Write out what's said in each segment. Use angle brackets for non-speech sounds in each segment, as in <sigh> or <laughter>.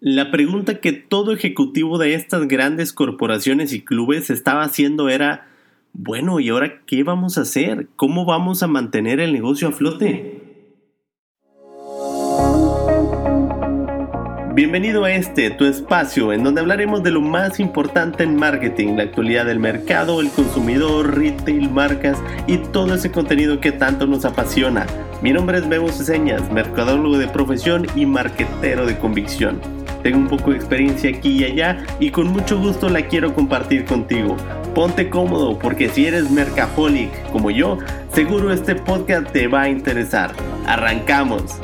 La pregunta que todo ejecutivo de estas grandes corporaciones y clubes estaba haciendo era, bueno, ¿y ahora qué vamos a hacer? ¿Cómo vamos a mantener el negocio a flote? Bienvenido a este, tu espacio, en donde hablaremos de lo más importante en marketing, la actualidad del mercado, el consumidor, retail, marcas y todo ese contenido que tanto nos apasiona. Mi nombre es Memo Ceseñas, mercadólogo de profesión y marquetero de convicción. Tengo un poco de experiencia aquí y allá y con mucho gusto la quiero compartir contigo. Ponte cómodo porque si eres mercaholic como yo, seguro este podcast te va a interesar. Arrancamos.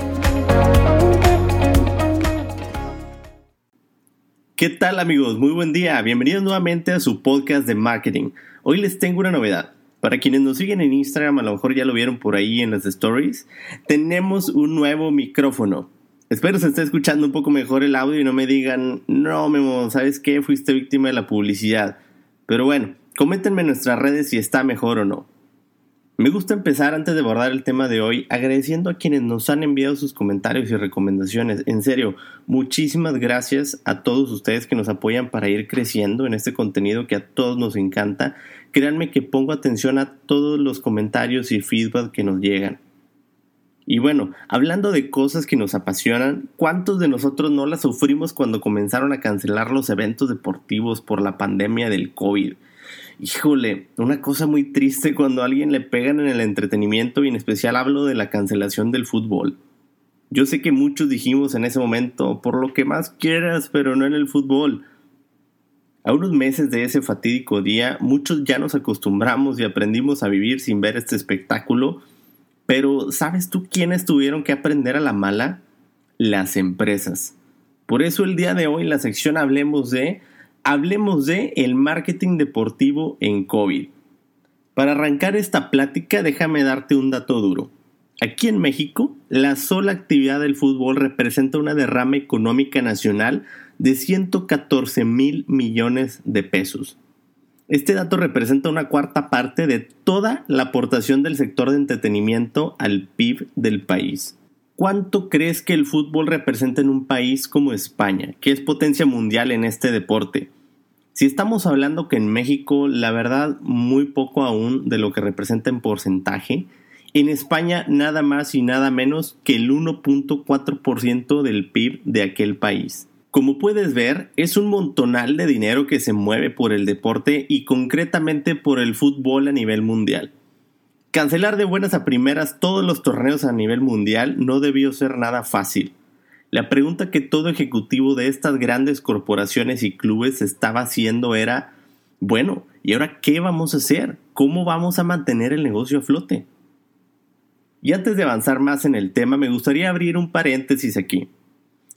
¿Qué tal amigos? Muy buen día. Bienvenidos nuevamente a su podcast de marketing. Hoy les tengo una novedad. Para quienes nos siguen en Instagram, a lo mejor ya lo vieron por ahí en las stories, tenemos un nuevo micrófono. Espero se esté escuchando un poco mejor el audio y no me digan, no, Memo, ¿sabes qué? Fuiste víctima de la publicidad. Pero bueno, coméntenme en nuestras redes si está mejor o no. Me gusta empezar antes de abordar el tema de hoy agradeciendo a quienes nos han enviado sus comentarios y recomendaciones. En serio, muchísimas gracias a todos ustedes que nos apoyan para ir creciendo en este contenido que a todos nos encanta. Créanme que pongo atención a todos los comentarios y feedback que nos llegan. Y bueno, hablando de cosas que nos apasionan, ¿cuántos de nosotros no las sufrimos cuando comenzaron a cancelar los eventos deportivos por la pandemia del COVID? híjole, una cosa muy triste cuando a alguien le pegan en el entretenimiento y en especial hablo de la cancelación del fútbol. Yo sé que muchos dijimos en ese momento, por lo que más quieras, pero no en el fútbol. A unos meses de ese fatídico día, muchos ya nos acostumbramos y aprendimos a vivir sin ver este espectáculo, pero ¿sabes tú quiénes tuvieron que aprender a la mala? Las empresas. Por eso el día de hoy en la sección Hablemos de hablemos de el marketing deportivo en COVID. Para arrancar esta plática, déjame darte un dato duro. Aquí en México, la sola actividad del fútbol representa una derrama económica nacional de 114 mil millones de pesos. Este dato representa una cuarta parte de toda la aportación del sector de entretenimiento al PIB del país. ¿Cuánto crees que el fútbol representa en un país como España, que es potencia mundial en este deporte? Si estamos hablando que en México, la verdad, muy poco aún de lo que representa en porcentaje, en España nada más y nada menos que el 1.4% del PIB de aquel país. Como puedes ver, es un montonal de dinero que se mueve por el deporte y concretamente por el fútbol a nivel mundial. Cancelar de buenas a primeras todos los torneos a nivel mundial no debió ser nada fácil. La pregunta que todo ejecutivo de estas grandes corporaciones y clubes estaba haciendo era, bueno, ¿y ahora qué vamos a hacer? ¿Cómo vamos a mantener el negocio a flote? Y antes de avanzar más en el tema, me gustaría abrir un paréntesis aquí.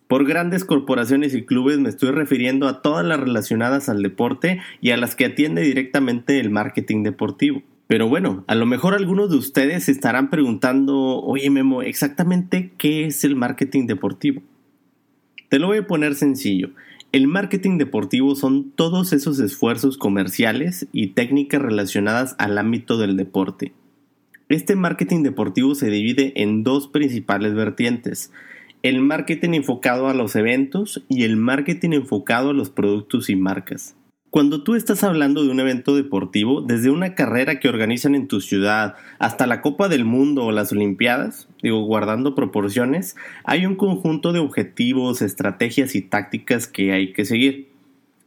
Por grandes corporaciones y clubes me estoy refiriendo a todas las relacionadas al deporte y a las que atiende directamente el marketing deportivo. Pero bueno, a lo mejor algunos de ustedes se estarán preguntando, oye Memo, exactamente qué es el marketing deportivo. Te lo voy a poner sencillo. El marketing deportivo son todos esos esfuerzos comerciales y técnicas relacionadas al ámbito del deporte. Este marketing deportivo se divide en dos principales vertientes, el marketing enfocado a los eventos y el marketing enfocado a los productos y marcas. Cuando tú estás hablando de un evento deportivo, desde una carrera que organizan en tu ciudad hasta la Copa del Mundo o las Olimpiadas, digo, guardando proporciones, hay un conjunto de objetivos, estrategias y tácticas que hay que seguir.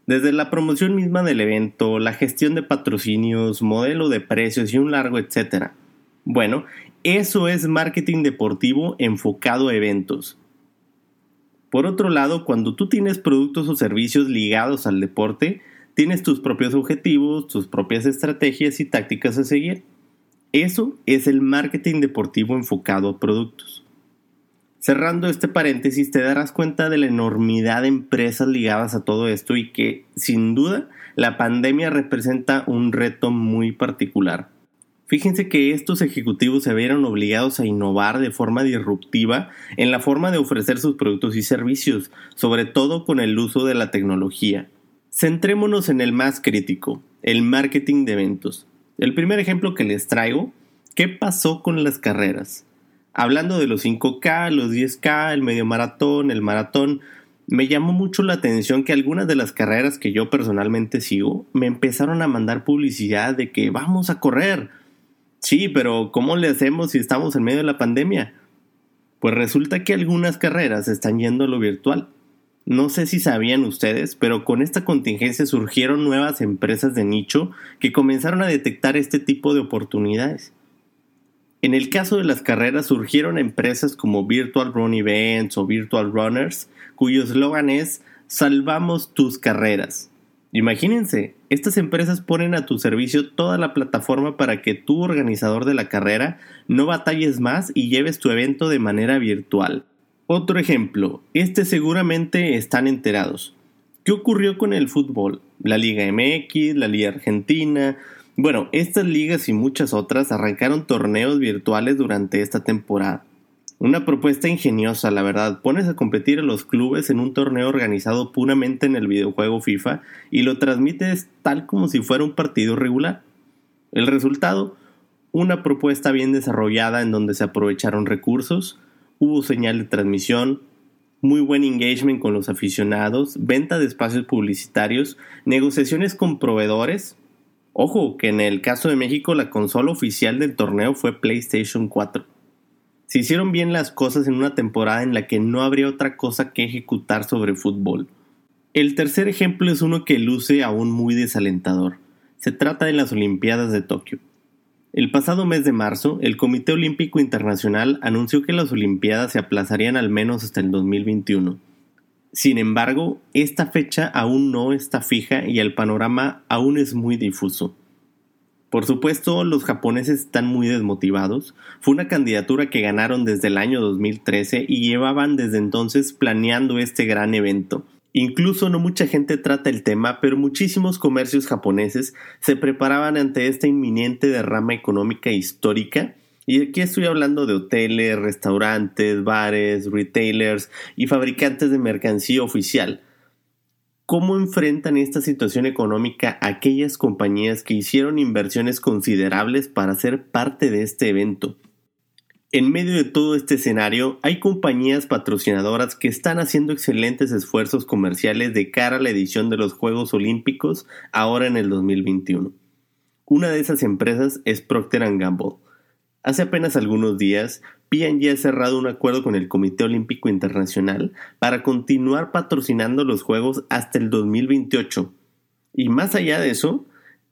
Desde la promoción misma del evento, la gestión de patrocinios, modelo de precios y un largo etcétera. Bueno, eso es marketing deportivo enfocado a eventos. Por otro lado, cuando tú tienes productos o servicios ligados al deporte, Tienes tus propios objetivos, tus propias estrategias y tácticas a seguir. Eso es el marketing deportivo enfocado a productos. Cerrando este paréntesis, te darás cuenta de la enormidad de empresas ligadas a todo esto y que, sin duda, la pandemia representa un reto muy particular. Fíjense que estos ejecutivos se vieron obligados a innovar de forma disruptiva en la forma de ofrecer sus productos y servicios, sobre todo con el uso de la tecnología. Centrémonos en el más crítico, el marketing de eventos. El primer ejemplo que les traigo, ¿qué pasó con las carreras? Hablando de los 5K, los 10K, el medio maratón, el maratón, me llamó mucho la atención que algunas de las carreras que yo personalmente sigo me empezaron a mandar publicidad de que vamos a correr. Sí, pero ¿cómo le hacemos si estamos en medio de la pandemia? Pues resulta que algunas carreras están yendo a lo virtual. No sé si sabían ustedes, pero con esta contingencia surgieron nuevas empresas de nicho que comenzaron a detectar este tipo de oportunidades. En el caso de las carreras surgieron empresas como Virtual Run Events o Virtual Runners, cuyo eslogan es Salvamos tus carreras. Imagínense, estas empresas ponen a tu servicio toda la plataforma para que tú, organizador de la carrera, no batalles más y lleves tu evento de manera virtual. Otro ejemplo, este seguramente están enterados. ¿Qué ocurrió con el fútbol? La Liga MX, la Liga Argentina. Bueno, estas ligas y muchas otras arrancaron torneos virtuales durante esta temporada. Una propuesta ingeniosa, la verdad. Pones a competir a los clubes en un torneo organizado puramente en el videojuego FIFA y lo transmites tal como si fuera un partido regular. El resultado, una propuesta bien desarrollada en donde se aprovecharon recursos, hubo señal de transmisión, muy buen engagement con los aficionados, venta de espacios publicitarios, negociaciones con proveedores. Ojo, que en el caso de México la consola oficial del torneo fue PlayStation 4. Se hicieron bien las cosas en una temporada en la que no habría otra cosa que ejecutar sobre fútbol. El tercer ejemplo es uno que luce aún muy desalentador. Se trata de las Olimpiadas de Tokio. El pasado mes de marzo, el Comité Olímpico Internacional anunció que las Olimpiadas se aplazarían al menos hasta el 2021. Sin embargo, esta fecha aún no está fija y el panorama aún es muy difuso. Por supuesto, los japoneses están muy desmotivados. Fue una candidatura que ganaron desde el año 2013 y llevaban desde entonces planeando este gran evento. Incluso no mucha gente trata el tema, pero muchísimos comercios japoneses se preparaban ante esta inminente derrama económica histórica. Y aquí estoy hablando de hoteles, restaurantes, bares, retailers y fabricantes de mercancía oficial. ¿Cómo enfrentan esta situación económica aquellas compañías que hicieron inversiones considerables para ser parte de este evento? En medio de todo este escenario, hay compañías patrocinadoras que están haciendo excelentes esfuerzos comerciales de cara a la edición de los Juegos Olímpicos ahora en el 2021. Una de esas empresas es Procter ⁇ Gamble. Hace apenas algunos días, P&G ha cerrado un acuerdo con el Comité Olímpico Internacional para continuar patrocinando los Juegos hasta el 2028. Y más allá de eso,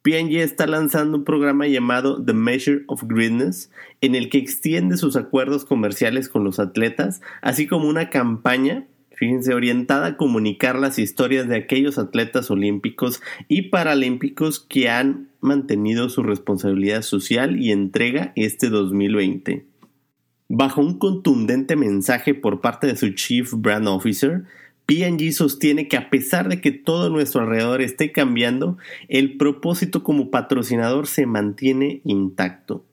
P&G está lanzando un programa llamado The Measure of Greatness, en el que extiende sus acuerdos comerciales con los atletas, así como una campaña, fíjense, orientada a comunicar las historias de aquellos atletas olímpicos y paralímpicos que han mantenido su responsabilidad social y entrega este 2020. Bajo un contundente mensaje por parte de su Chief Brand Officer, P&G sostiene que a pesar de que todo nuestro alrededor esté cambiando, el propósito como patrocinador se mantiene intacto.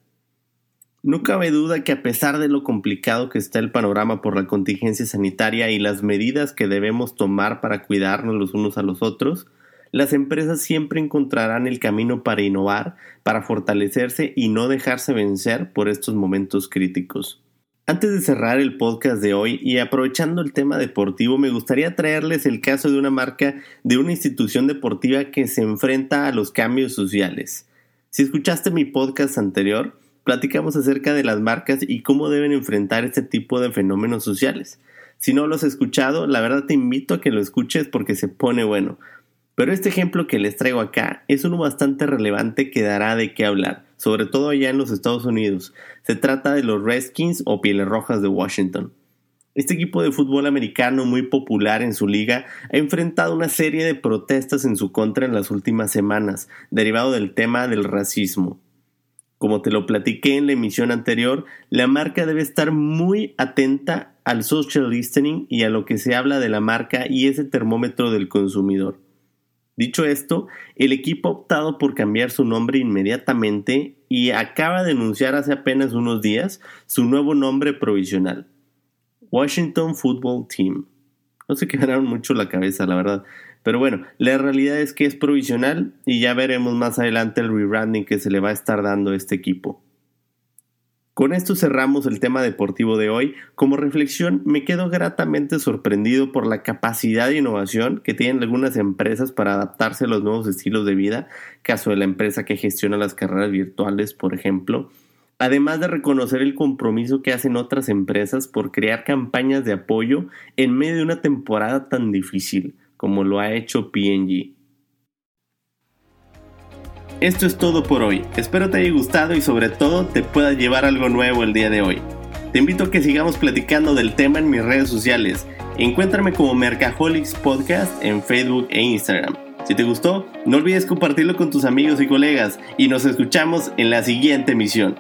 No cabe duda que a pesar de lo complicado que está el panorama por la contingencia sanitaria y las medidas que debemos tomar para cuidarnos los unos a los otros, las empresas siempre encontrarán el camino para innovar, para fortalecerse y no dejarse vencer por estos momentos críticos. Antes de cerrar el podcast de hoy y aprovechando el tema deportivo, me gustaría traerles el caso de una marca de una institución deportiva que se enfrenta a los cambios sociales. Si escuchaste mi podcast anterior, platicamos acerca de las marcas y cómo deben enfrentar este tipo de fenómenos sociales. Si no lo has escuchado, la verdad te invito a que lo escuches porque se pone bueno. Pero este ejemplo que les traigo acá es uno bastante relevante que dará de qué hablar, sobre todo allá en los Estados Unidos. Se trata de los Redskins o Pieles Rojas de Washington. Este equipo de fútbol americano muy popular en su liga ha enfrentado una serie de protestas en su contra en las últimas semanas, derivado del tema del racismo. Como te lo platiqué en la emisión anterior, la marca debe estar muy atenta al social listening y a lo que se habla de la marca y ese termómetro del consumidor. Dicho esto, el equipo ha optado por cambiar su nombre inmediatamente y acaba de anunciar hace apenas unos días su nuevo nombre provisional, Washington Football Team. No se <laughs> quedaron mucho la cabeza, la verdad. Pero bueno, la realidad es que es provisional y ya veremos más adelante el rebranding que se le va a estar dando a este equipo. Con esto cerramos el tema deportivo de hoy. Como reflexión, me quedo gratamente sorprendido por la capacidad de innovación que tienen algunas empresas para adaptarse a los nuevos estilos de vida, caso de la empresa que gestiona las carreras virtuales, por ejemplo. Además de reconocer el compromiso que hacen otras empresas por crear campañas de apoyo en medio de una temporada tan difícil como lo ha hecho PNG. Esto es todo por hoy. Espero te haya gustado y sobre todo te pueda llevar algo nuevo el día de hoy. Te invito a que sigamos platicando del tema en mis redes sociales. Encuéntrame como Mercaholics Podcast en Facebook e Instagram. Si te gustó, no olvides compartirlo con tus amigos y colegas y nos escuchamos en la siguiente emisión.